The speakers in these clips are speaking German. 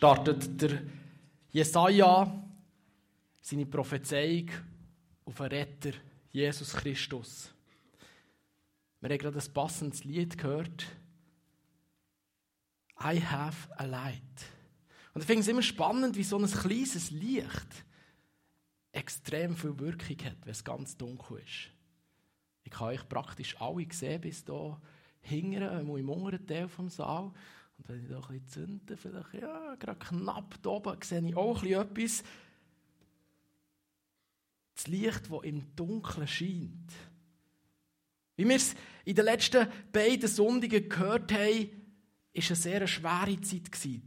startet der Jesaja seine Prophezeiung auf den Retter, Jesus Christus. Wir haben gerade ein passendes Lied gehört. I have a light. Und ich finde es immer spannend, wie so ein kleines Licht extrem viel Wirkung hat, wenn es ganz dunkel ist. Ich kann euch praktisch alle sehen, bis hier hinten, im unteren Teil des Saal. Und wenn ich da ein bisschen zünde, vielleicht ja, gerade knapp da oben, sehe ich auch ein bisschen etwas. Das Licht, das im Dunkeln scheint. Wie wir es in den letzten beiden Sonntagen gehört haben, war eine sehr schwere Zeit.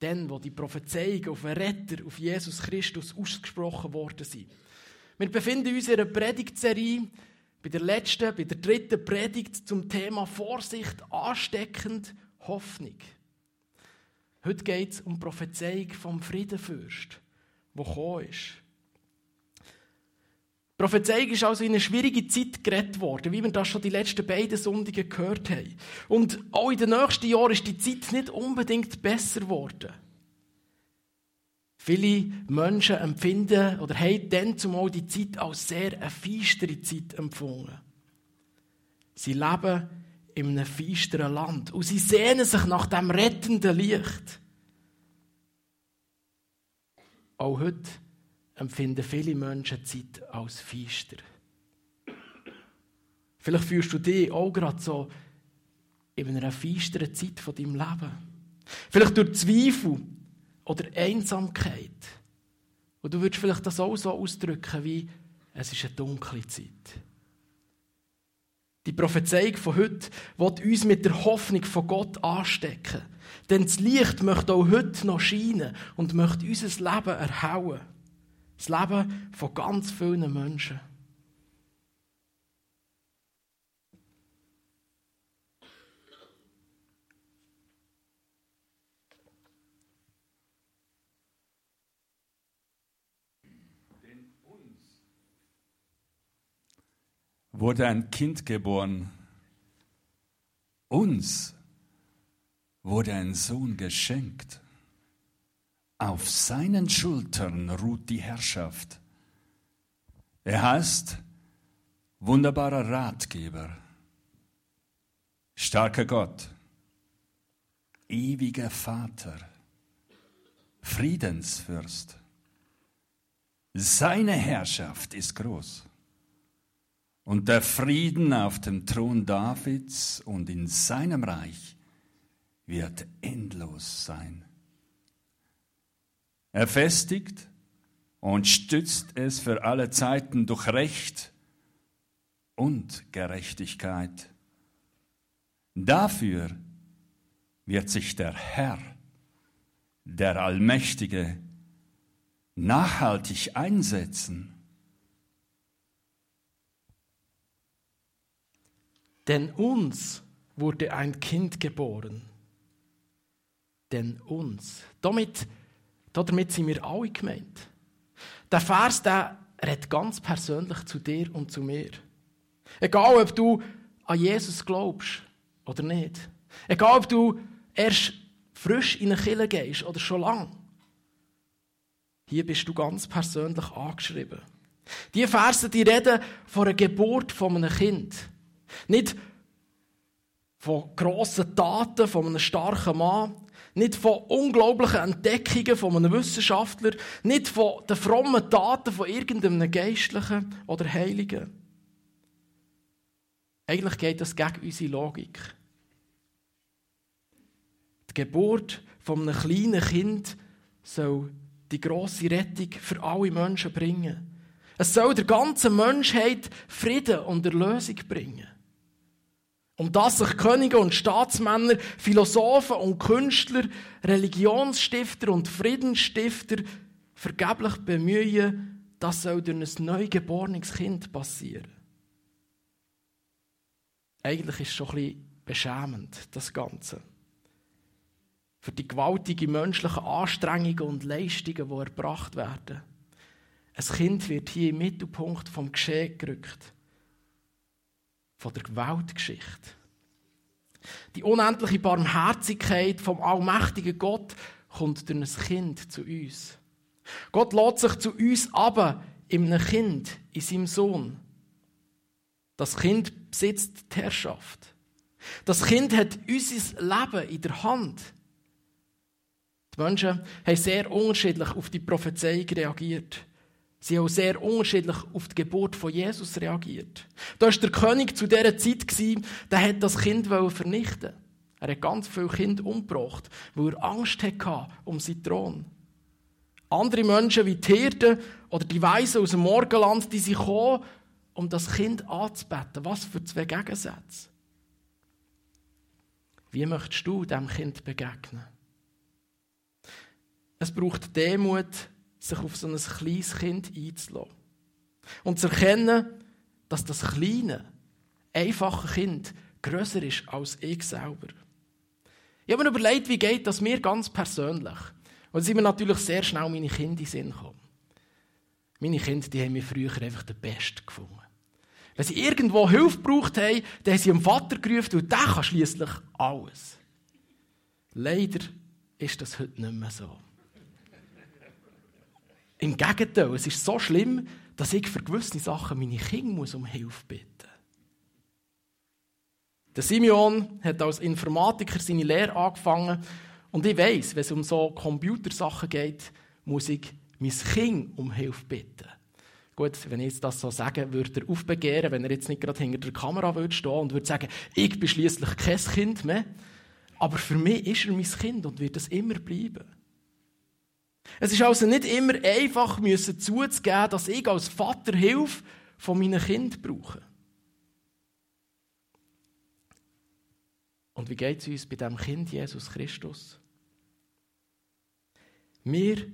Dann, wo die Prophezeiungen auf den Retter, auf Jesus Christus ausgesprochen worden sind. Wir befinden uns in einer Predigtserie, bei der letzten, bei der dritten Predigt zum Thema Vorsicht, ansteckend, Hoffnung. Heute geht es um die Prophezeiung vom Friedenfürst, der gekommen ist. Die Prophezeiung ist also in eine schwierige Zeit gerettet worden, wie wir das schon die letzten beiden Sonntage gehört haben. Und auch in den nächsten Jahren ist die Zeit nicht unbedingt besser geworden. Viele Menschen empfinden oder haben dann zumal die Zeit als sehr eine feistere Zeit empfunden. Sie leben in einem feisteren Land und sie sehnen sich nach dem rettenden Licht. Auch heute empfinden viele Menschen die Zeit als feister. Vielleicht fühlst du dich auch gerade so in einer feisteren Zeit von deinem Leben. Vielleicht durch Zweifel oder Einsamkeit. Und du würdest vielleicht das auch so ausdrücken wie, es ist eine dunkle Zeit. Die Prophezeiung von heute wird uns mit der Hoffnung von Gott anstecken. Denn das Licht möchte auch heute noch scheinen und möchte unser Leben erhauen. Das Leben von ganz vielen Menschen. Wurde ein Kind geboren. Uns wurde ein Sohn geschenkt. Auf seinen Schultern ruht die Herrschaft. Er heißt wunderbarer Ratgeber, starker Gott, ewiger Vater, Friedensfürst. Seine Herrschaft ist groß. Und der Frieden auf dem Thron Davids und in seinem Reich wird endlos sein. Er festigt und stützt es für alle Zeiten durch Recht und Gerechtigkeit. Dafür wird sich der Herr, der Allmächtige, nachhaltig einsetzen. Denn uns wurde ein Kind geboren. Denn uns. Damit damit sind wir alle gemeint. Der Vers, der redet ganz persönlich zu dir und zu mir. Egal, ob du an Jesus glaubst oder nicht. Egal, ob du erst frisch in eine Kirche gehst oder schon lang. Hier bist du ganz persönlich angeschrieben. Die Verse, die reden von der Geburt von einem Kind. Nicht von grossen Taten von einem starken Mann, nicht von unglaublichen Entdeckungen von einem Wissenschaftler, nicht von den frommen Taten von irgendeinem Geistlichen oder Heiligen. Eigentlich geht das gegen unsere Logik. Die Geburt von einem kleinen Kind soll die grosse Rettung für alle Menschen bringen. Es soll der ganzen Menschheit Frieden und Erlösung bringen. Um das sich Könige und Staatsmänner, Philosophen und Künstler, Religionsstifter und Friedensstifter vergeblich bemühen, das soll durch ein neugeborenes Kind passieren. Eigentlich ist es schon ein bisschen beschämend, das Ganze. Für die gewaltigen menschlichen Anstrengungen und Leistungen, die erbracht werden. Ein Kind wird hier im Mittelpunkt vom Geschehen gerückt von der Weltgeschichte. Die unendliche Barmherzigkeit vom allmächtigen Gott kommt durch ein Kind zu uns. Gott lädt sich zu uns aber in einem Kind, in seinem Sohn. Das Kind besitzt die Herrschaft. Das Kind hat unser Leben in der Hand. Die Menschen haben sehr unterschiedlich auf die Prophezeiung reagiert. Sie haben sehr unterschiedlich auf die Geburt von Jesus reagiert. Da war der König zu dieser Zeit, der hat das Kind vernichten Er hat ganz viele Kinder umgebracht, weil er Angst hatte um seinen Thron. Andere Menschen wie die Hirten oder die Weisen aus dem Morgenland, die sind gekommen, um das Kind anzubeten. Was für zwei Gegensätze. Wie möchtest du dem Kind begegnen? Es braucht Demut, sich auf so ein kleines Kind einzulassen. Und zu erkennen, dass das kleine, einfache Kind grösser ist als ich selber. Ich habe mir überlegt, wie geht das mir ganz persönlich. Und sind mir natürlich sehr schnell meine Kinder in den Sinn gekommen. Meine Kinder, die haben mir früher einfach den Besten gefunden. Wenn sie irgendwo Hilfe gebraucht haben, dann haben sie ihrem Vater gerufen und der kann schließlich alles. Leider ist das heute nicht mehr so. Im Gegenteil, es ist so schlimm, dass ich für gewisse Sachen meine Kinder um Hilfe bitten muss. Der Simeon hat als Informatiker seine Lehre angefangen und ich weiß, wenn es um so Computersachen geht, muss ich mein Kind um Hilfe bitten. Gut, wenn ich jetzt das so sage, würde er aufbegehren, wenn er jetzt nicht gerade hinter der Kamera würde stehen und würde sagen, ich bin schließlich kein Kind mehr. Aber für mich ist er mein Kind und wird es immer bleiben. Es ist also nicht immer einfach, müssen zuzugeben, dass ich als Vater Hilfe von meinen Kindern brauche. Und wie geht es uns bei dem Kind Jesus Christus? Mir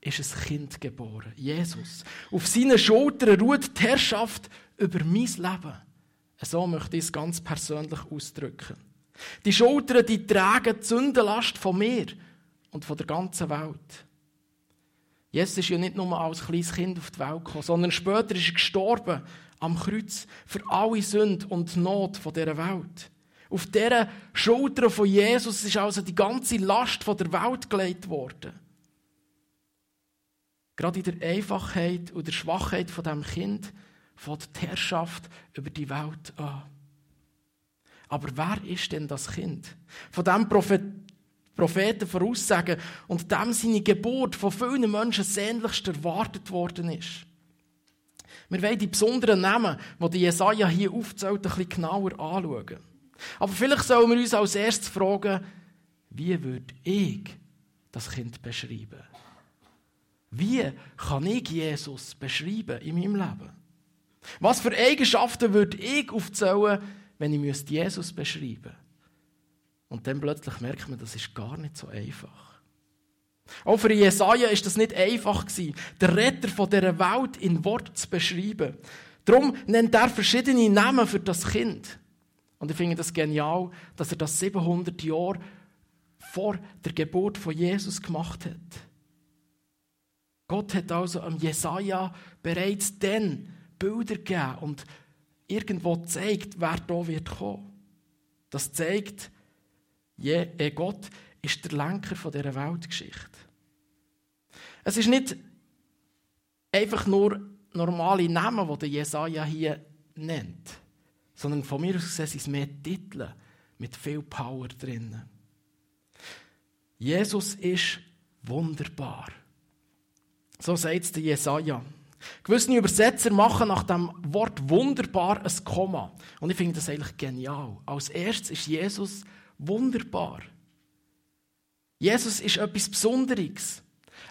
ist ein Kind geboren, Jesus. Auf seinen Schultern ruht die Herrschaft über mein Leben. So möchte ich es ganz persönlich ausdrücken. Die Schultern, die tragen die Sündenlast von mir und von der ganzen Welt. Jesus ist ja nicht nur als kleines Kind auf die Welt gekommen, sondern später ist er gestorben am Kreuz für alle Sünden und Not dieser Welt. Auf dieser Schulter von Jesus ist also die ganze Last der Welt gelegt worden. Gerade in der Einfachheit und der Schwachheit von dem Kind fängt die Herrschaft über die Welt an. Aber wer ist denn das Kind? Von dem Prophet Propheten voraussagen und dem seine Geburt von vielen Menschen sehnlichst erwartet worden ist. Wir wollen die besonderen Namen, die die Jesaja hier aufzählt, ein bisschen genauer anschauen. Aber vielleicht sollen wir uns als erstes fragen, wie würde ich das Kind beschreiben? Wie kann ich Jesus beschreiben in meinem Leben? Was für Eigenschaften würde ich aufzählen, wenn ich Jesus beschreiben müsste? Und dann plötzlich merkt man, das ist gar nicht so einfach. Auch für Jesaja ist das nicht einfach gewesen, der Retter von dieser Welt in Wort zu beschreiben. Darum nennt er verschiedene Namen für das Kind. Und ich finde das genial, dass er das 700 Jahre vor der Geburt von Jesus gemacht hat. Gott hat also am Jesaja bereits dann Bilder gegeben und irgendwo zeigt, wer da wird kommen. Das zeigt, äh, Gott ist der Lenker von dieser Weltgeschichte. Es ist nicht einfach nur normale Namen, die der Jesaja hier nennt, sondern von mir aus gesehen sind es mehr Titel mit viel Power drin. Jesus ist wunderbar. So sagt es der Jesaja. Gewisse Übersetzer machen nach dem Wort wunderbar ein Komma. Und ich finde das eigentlich genial. Als erstes ist Jesus wunderbar. Jesus ist etwas Besonderes.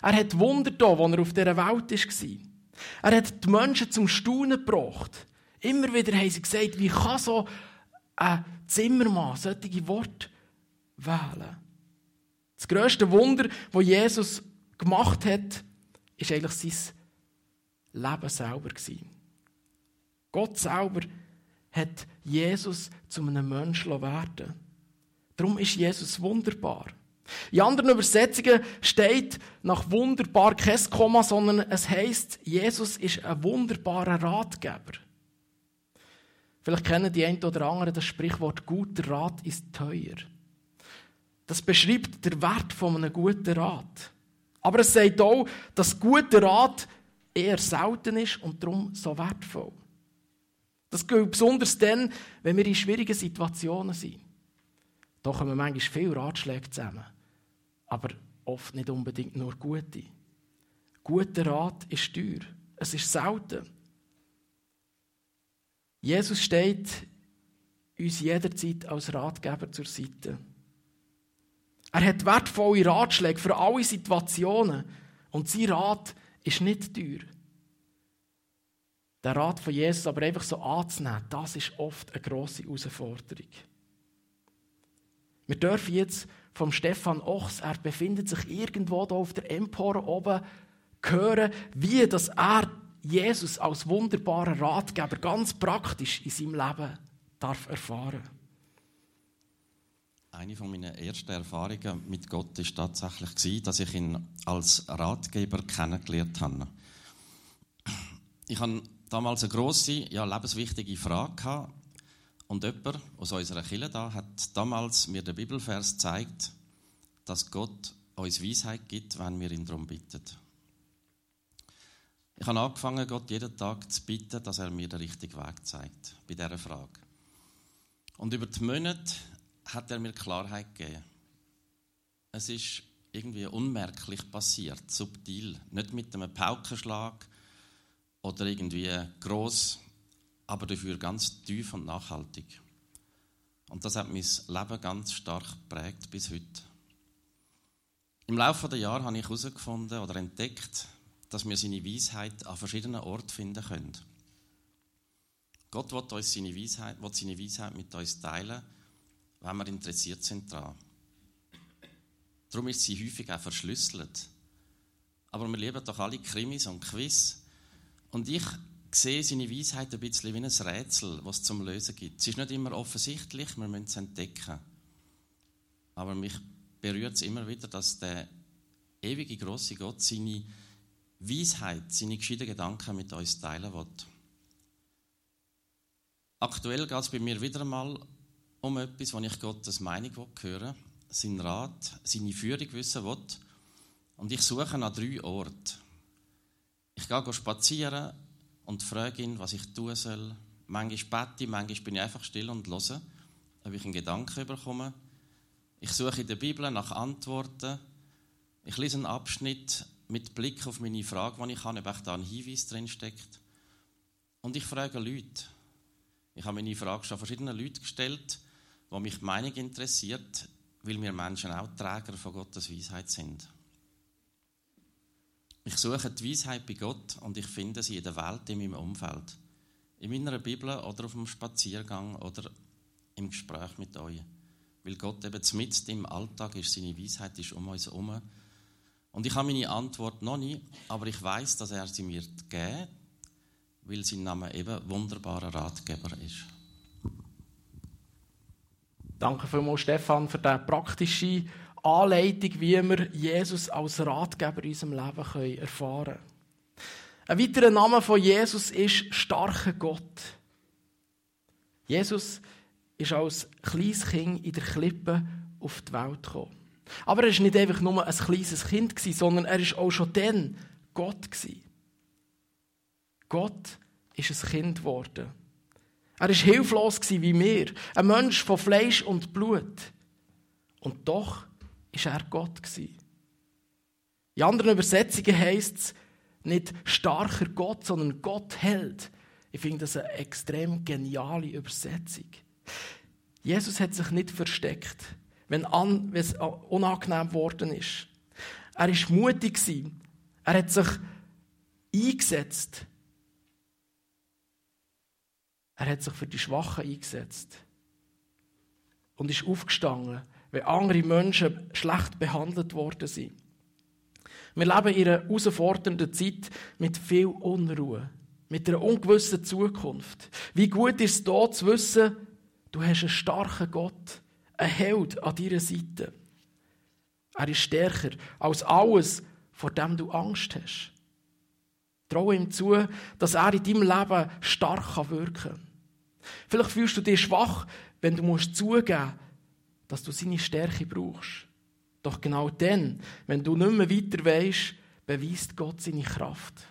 Er hat Wunder da, als er auf dieser Welt war. Er hat die Menschen zum Staunen gebracht. Immer wieder haben sie gesagt, wie kann so ein Zimmermann solche Worte wählen? Das grösste Wunder, das Jesus gemacht hat, ist eigentlich sein Leben selber. Gott selber hat Jesus zu einem Menschen werden Darum ist Jesus wunderbar. In anderen Übersetzungen steht nach wunderbar kein Komma, sondern es heißt, Jesus ist ein wunderbarer Ratgeber. Vielleicht kennen die einen oder anderen das Sprichwort, guter Rat ist teuer. Das beschreibt den Wert von einem guten Rat. Aber es sagt auch, dass guter Rat eher selten ist und darum so wertvoll. Das gilt besonders dann, wenn wir in schwierigen Situationen sind. Da kommen manchmal viele Ratschläge zusammen, aber oft nicht unbedingt nur gute. Guter Rat ist teuer. Es ist selten. Jesus steht uns jederzeit als Ratgeber zur Seite. Er hat wertvolle Ratschläge für alle Situationen und sein Rat ist nicht teuer. Der Rat von Jesus aber einfach so anzunehmen, das ist oft eine grosse Herausforderung. Wir dürfen jetzt vom Stefan Ochs, er befindet sich irgendwo da auf der Empore oben, hören, wie dass er Jesus als wunderbarer Ratgeber ganz praktisch in seinem Leben darf erfahren Eine von meiner ersten Erfahrungen mit Gott ist tatsächlich dass ich ihn als Ratgeber kennengelernt habe. Ich hatte damals eine grosse, ja, lebenswichtige Frage. Und jemand aus unserer Kirche da hat damals mir den Bibelvers gezeigt, dass Gott uns Weisheit gibt, wenn wir ihn darum bitten. Ich habe angefangen, Gott jeden Tag zu bitten, dass er mir den richtigen Weg zeigt bei dieser Frage. Und über die Monate hat er mir Klarheit gegeben. Es ist irgendwie unmerklich passiert, subtil, nicht mit einem Paukenschlag oder irgendwie groß, aber dafür ganz tief und nachhaltig. Und das hat mein Leben ganz stark geprägt bis heute. Im Laufe der Jahre habe ich herausgefunden oder entdeckt, dass wir seine Weisheit an verschiedenen Orten finden können. Gott will, uns seine Weisheit, will seine Weisheit mit uns teilen, wenn wir interessiert sind daran. Darum ist sie häufig auch verschlüsselt. Aber wir lieben doch alle Krimis und Quiz. Und ich sehe seine Weisheit ein bisschen wie ein Rätsel, was es zum Lösen gibt. Es ist nicht immer offensichtlich, wir müssen es entdecken. Aber mich berührt es immer wieder, dass der ewige große Gott seine Weisheit, seine gescheiten Gedanken mit uns teilen will. Aktuell geht es bei mir wieder einmal um etwas, wo ich Gottes Meinung hören will, seinen Rat, seine Führung wissen will. Und ich suche nach drei Orten. Ich gehe spazieren und frage ihn, was ich tun soll. Manchmal bete ich, manchmal bin ich einfach still und höre, ob ich einen Gedanken bekomme. Ich suche in der Bibel nach Antworten. Ich lese einen Abschnitt mit Blick auf meine Frage, die ich habe, ob da ein Hinweis drin steckt. Und ich frage Leute. Ich habe meine Frage schon verschiedenen Leuten gestellt, die mich die Meinung interessiert, weil wir Menschen auch Träger von Gottes Weisheit sind. Ich suche die Weisheit bei Gott und ich finde sie in der Welt, in meinem Umfeld. In meiner Bibel oder auf dem Spaziergang oder im Gespräch mit euch. Weil Gott eben mitten im Alltag ist, seine Weisheit ist um uns herum und ich habe meine Antwort noch nicht, aber ich weiß, dass er sie mir geben, weil sein Name eben wunderbarer Ratgeber ist. Danke vielmals, Stefan, für diese praktische Anleitung, wie wir Jesus als Ratgeber in unserem Leben erfahren können. Ein weiterer Name von Jesus ist starker Gott. Jesus ist als kleines Kind in der Klippe auf die Welt gekommen. Aber er war nicht einfach nur ein kleines Kind, sondern er war auch schon dann Gott. Gott ist ein Kind geworden. Er war hilflos wie wir, ein Mensch von Fleisch und Blut. Und doch war er Gott. In anderen Übersetzungen heisst es nicht starker Gott, sondern Gott hält. Ich finde das eine extrem geniale Übersetzung. Jesus hat sich nicht versteckt wenn, es unangenehm geworden ist. Er war mutig. Er hat sich eingesetzt. Er hat sich für die Schwachen eingesetzt. Und ist aufgestanden, wenn andere Menschen schlecht behandelt worden sind. Wir leben in einer herausfordernden Zeit mit viel Unruhe, mit einer ungewissen Zukunft. Wie gut ist es da zu wissen, du hast einen starken Gott, ein Held an deiner Seite. Er ist stärker als alles, vor dem du Angst hast. Traue ihm zu, dass er in deinem Leben stark wirken kann. Vielleicht fühlst du dich schwach, wenn du musst zugeben dass du seine Stärke brauchst. Doch genau dann, wenn du nicht mehr weiter weisst, beweist Gott seine Kraft.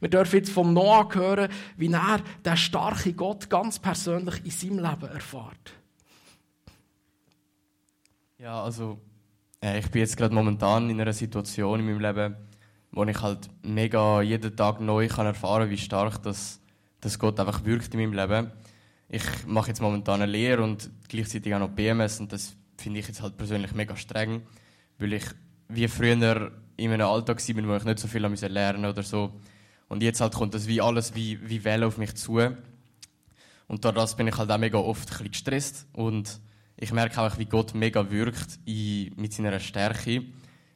Wir dürfen jetzt vom Noah hören, wie er den starken Gott ganz persönlich in seinem Leben erfährt. Ja, also äh, ich bin jetzt gerade momentan in einer Situation in meinem Leben, wo ich halt mega jeden Tag neu kann erfahren, wie stark das, das Gott einfach wirkt in meinem Leben. Ich mache jetzt momentan eine Lehre und gleichzeitig auch noch BMS und das finde ich jetzt halt persönlich mega streng, weil ich wie früher in einem Alltag war, wo ich nicht so viel lernen oder so. Und jetzt halt kommt das wie alles wie, wie Welle auf mich zu. Und dadurch bin ich halt auch mega oft ein gestresst und ich merke auch, wie Gott mega wirkt in, mit seiner Stärke.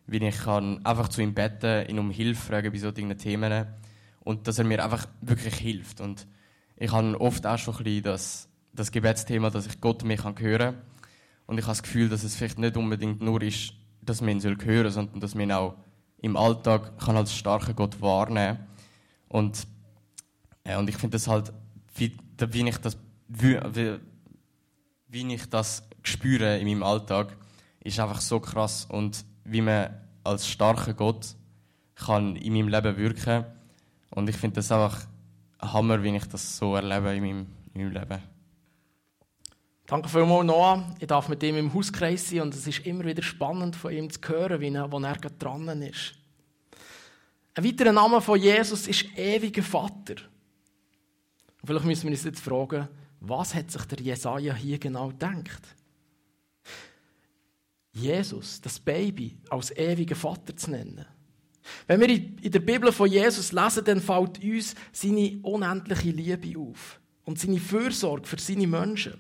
Wie ich kann einfach zu ihm beten, ihn um Hilfe fragen bei solchen Themen. Und dass er mir einfach wirklich hilft. Und ich habe oft auch schon ein bisschen das, das Gebetsthema, dass ich Gott mehr hören kann. Und ich habe das Gefühl, dass es vielleicht nicht unbedingt nur ist, dass man ihn hören soll, sondern dass man ihn auch im Alltag kann als starken Gott wahrnehmen Und, äh, und ich finde das halt, wie, wie, ich das, wie, wie ich das spüre in meinem Alltag, ist einfach so krass. Und wie man als starker Gott kann in meinem Leben wirken Und ich finde das einfach ein Hammer, wie ich das so erlebe in meinem, in meinem Leben. Danke vielmals, Noah. Ich darf mit ihm im Hauskreis sein und es ist immer wieder spannend, von ihm zu hören, wie er, wo er dran ist. Ein weiterer Name von Jesus ist ewiger Vater. Und vielleicht müssen wir uns jetzt fragen, was hat sich der Jesaja hier genau gedacht? Jesus, das Baby, als ewigen Vater zu nennen. Wenn wir in der Bibel von Jesus lesen, dann fällt uns seine unendliche Liebe auf und seine Fürsorge für seine Menschen.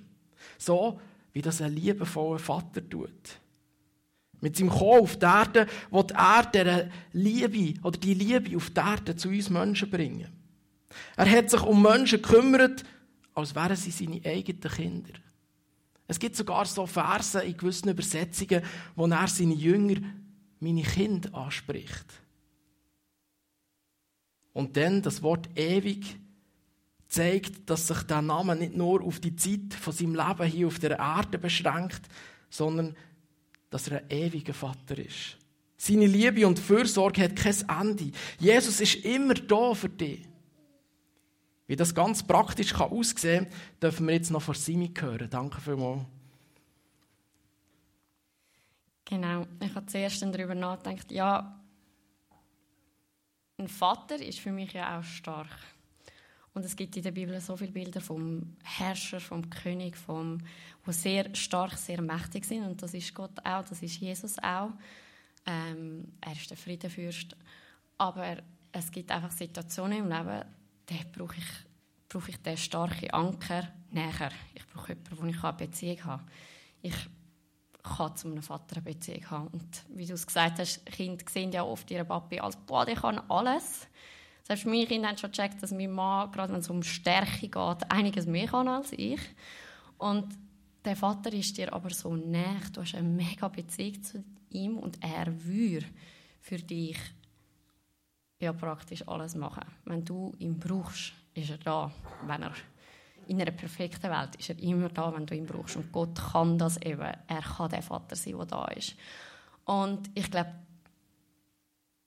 So, wie das ein liebevoller Vater tut. Mit seinem Kommen auf die Erde wird er diese Liebe oder die Liebe auf die Erde zu uns Menschen bringen. Er hat sich um Menschen gekümmert, als wären sie seine eigenen Kinder. Es gibt sogar so Verse in gewissen Übersetzungen, wo er seine Jünger meine Kinder anspricht. Und dann das Wort ewig zeigt, dass sich der Name nicht nur auf die Zeit von seinem Leben hier auf der Erde beschränkt, sondern dass er ein ewiger Vater ist. Seine Liebe und Fürsorge hat kein Ende. Jesus ist immer da für dich. Wie das ganz praktisch kann aussehen kann, dürfen wir jetzt noch von Simi hören. Danke vielmals. Genau, ich habe zuerst darüber nachgedacht, ja, ein Vater ist für mich ja auch stark. Und es gibt in der Bibel so viele Bilder vom Herrscher, vom König, vom, wo sehr stark, sehr mächtig sind. Und das ist Gott auch, das ist Jesus auch. Ähm, er ist der Friedenfürst. Aber es gibt einfach Situationen im Leben, da brauche ich, brauche ich den starken Anker näher. Ich brauche jemanden, wo ich eine Beziehung habe. Ich kann zu einem Vater eine Beziehung haben. Und wie du es gesagt hast, Kinder sehen ja oft ihren Papi als «Boah, der kann alles». Selbst meine Kinder haben schon gecheckt, dass mein Mann, gerade wenn es um Stärke geht, einiges mehr kann als ich. Und der Vater ist dir aber so näher. Du hast eine mega Beziehung zu ihm und er würde für dich ja praktisch alles machen. Wenn du ihn brauchst, ist er da. Wenn er in einer perfekten Welt ist er immer da, wenn du ihn brauchst. Und Gott kann das eben. Er kann der Vater sein, der da ist. Und ich glaube,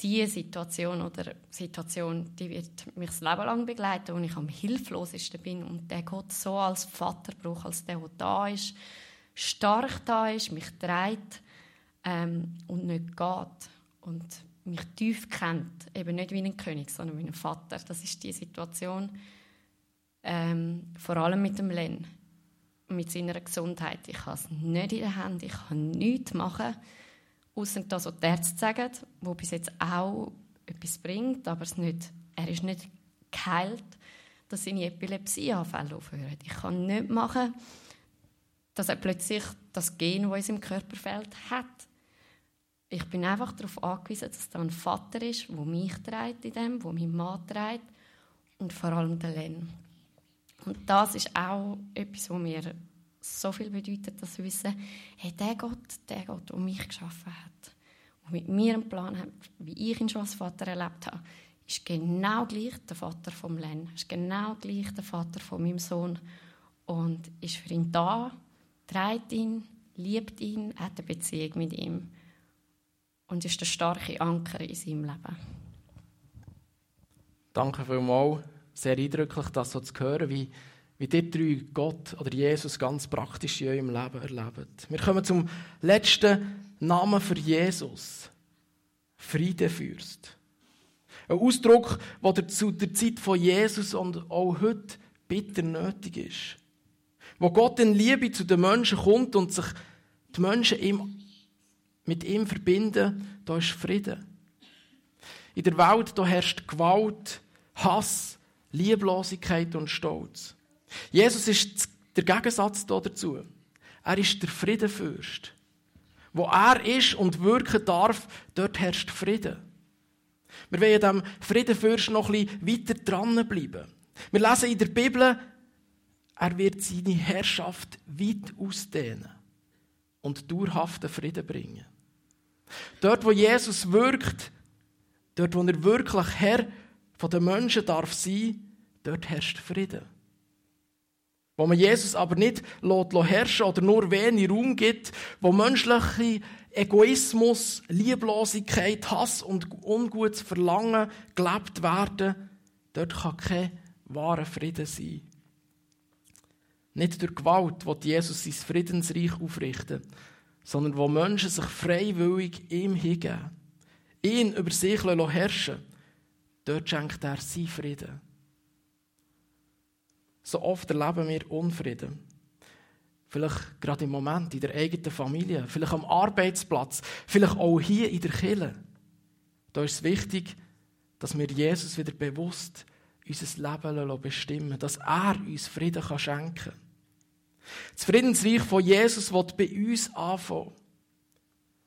diese Situation oder Situation, die wird mich das Leben lang begleiten, wo ich am hilflosesten bin und der Gott so als Vater braucht, als der, der da ist, stark da ist, mich trägt ähm, und nicht geht und mich tief kennt, eben nicht wie ein König, sondern wie ein Vater. Das ist die Situation, ähm, vor allem mit dem Len, mit seiner Gesundheit. Ich habe es nicht in der Hand, ich kann nichts machen Außer das, was die Ärzte sagen, wo bis jetzt auch etwas bringt, aber es nicht, er ist nicht geheilt, dass seine Epilepsieanfälle aufhören. Ich kann nicht machen, dass er plötzlich das Gen, das in seinem Körper fehlt, hat. Ich bin einfach darauf angewiesen, dass da ein Vater ist, der mich trägt in dem, der meinen Mann trägt und vor allem der Len. Und das ist auch etwas, was mir so viel bedeutet, dass wir wissen, hey, der Gott, der Gott, der mich geschaffen hat und mit mir einen Plan hat, wie ich ihn schon als Vater erlebt habe, ist genau gleich der Vater vom Len, ist genau gleich der Vater von meinem Sohn und ist für ihn da, trägt ihn, liebt ihn, hat eine Beziehung mit ihm und ist der starke Anker in seinem Leben. Danke vielmals. Sehr eindrücklich, das so zu hören, wie, wie die drei Gott oder Jesus ganz praktisch in eurem Leben erleben. Wir kommen zum letzten Namen für Jesus. Friedefürst. Ein Ausdruck, der zu der Zeit von Jesus und auch heute bitter nötig ist. Wo Gott in Liebe zu den Menschen kommt und sich die Menschen ihm, mit ihm verbinden, da ist Frieden. In der Welt da herrscht Gewalt, Hass, Lieblosigkeit und Stolz. Jesus ist der Gegensatz dazu. Er ist der Friedenfürst. Wo er ist und wirken darf, dort herrscht Frieden. Wir wollen dem Friedenfürst noch ein bisschen weiter dranbleiben. Wir lesen in der Bibel, er wird seine Herrschaft weit ausdehnen und dauerhaften Frieden bringen. Dort, wo Jesus wirkt, dort, wo er wirklich Herr von den Menschen darf sein, dort herrscht Frieden. Wo man Jesus aber nicht herrschen oder nur wenig Raum gibt, wo menschliche Egoismus, Lieblosigkeit, Hass und ungutes Verlangen gelebt werden, dort kann kein wahrer Frieden sein. Nicht durch Gewalt wird Jesus sein Friedensreich aufrichten, sondern wo Menschen sich freiwillig ihm hingeben, ihn über sich herrschen dort schenkt er sein Frieden. So oft erleben wir Unfrieden. Vielleicht gerade im Moment in der eigenen Familie, vielleicht am Arbeitsplatz, vielleicht auch hier in der Kirche. Da ist es wichtig, dass wir Jesus wieder bewusst unser Leben bestimmen dass er uns Frieden schenken kann. Das Friedensreich von Jesus wird bei uns anfangen.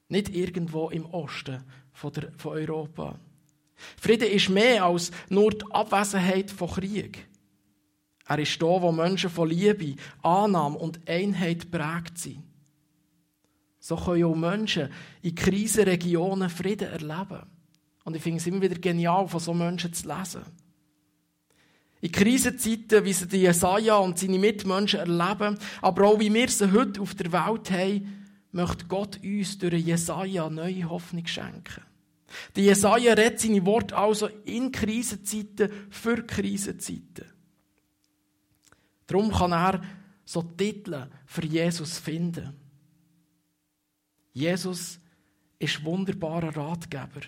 Nicht irgendwo im Osten von, Europa. Frieden ist mehr als nur die Abwesenheit von Krieg. Er ist da, wo Menschen von Liebe, Annahme und Einheit prägt sind. So können auch Menschen in Krisenregionen Frieden erleben. Und ich finde es immer wieder genial, von solchen Menschen zu lesen. In Krisenzeiten, wie sie die Jesaja und seine Mitmenschen erleben, aber auch wie wir sie heute auf der Welt haben, möchte Gott uns durch Jesaja neue Hoffnung schenken. Der Jesaja redet seine Worte also in Krisenzeiten für Krisenzeiten. Darum kann er so Titel für Jesus finden. Jesus ist wunderbarer Ratgeber.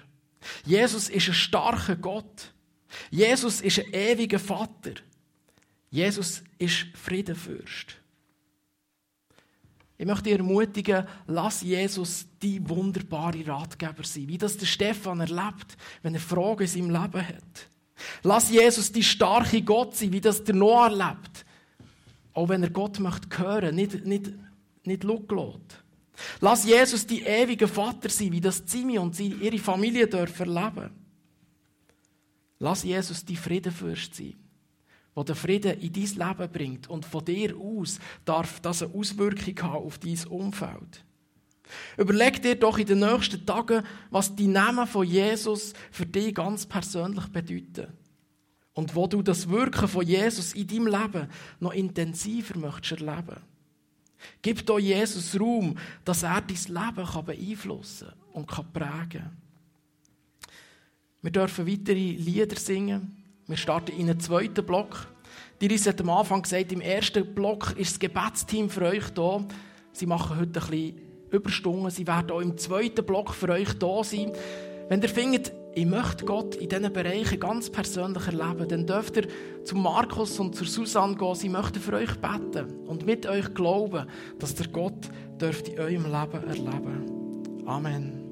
Jesus ist ein starker Gott. Jesus ist ein ewiger Vater. Jesus ist Friedenfürst. Ich möchte dich ermutigen, lass Jesus die wunderbare Ratgeber sein, wie das der Stefan erlebt, wenn er Fragen in seinem Leben hat. Lass Jesus die starke Gott sein, wie das der Noah erlebt. Auch wenn er Gott möchte hören, nicht, nicht, nicht lässt. Lass Jesus die ewige Vater sein, wie das Zimi und ihre Familie dürfen erleben. Lass Jesus die Friedenfürst sein wo der Frieden in dein Leben bringt. Und von dir aus darf das eine Auswirkung haben auf dein Umfeld. Überleg dir doch in den nächsten Tagen, was die Namen von Jesus für dich ganz persönlich bedeuten. Und wo du das Wirken von Jesus in deinem Leben noch intensiver möchtest erleben. Gib doch Jesus Raum, dass er dein Leben beeinflussen und prägen kann. Wir dürfen weitere Lieder singen. Wir starten in einen zweiten Block. Die Iris hat am Anfang gesagt, im ersten Block ist das Gebetsteam für euch da. Sie machen heute ein bisschen Überstunden. Sie werden auch im zweiten Block für euch da sein. Wenn ihr findet, ich möchte Gott in diesen Bereichen ganz persönlich erleben, dann dürft ihr zu Markus und zu Susanne gehen. Sie möchten für euch beten und mit euch glauben, dass der Gott dürft in eurem Leben erleben. Amen.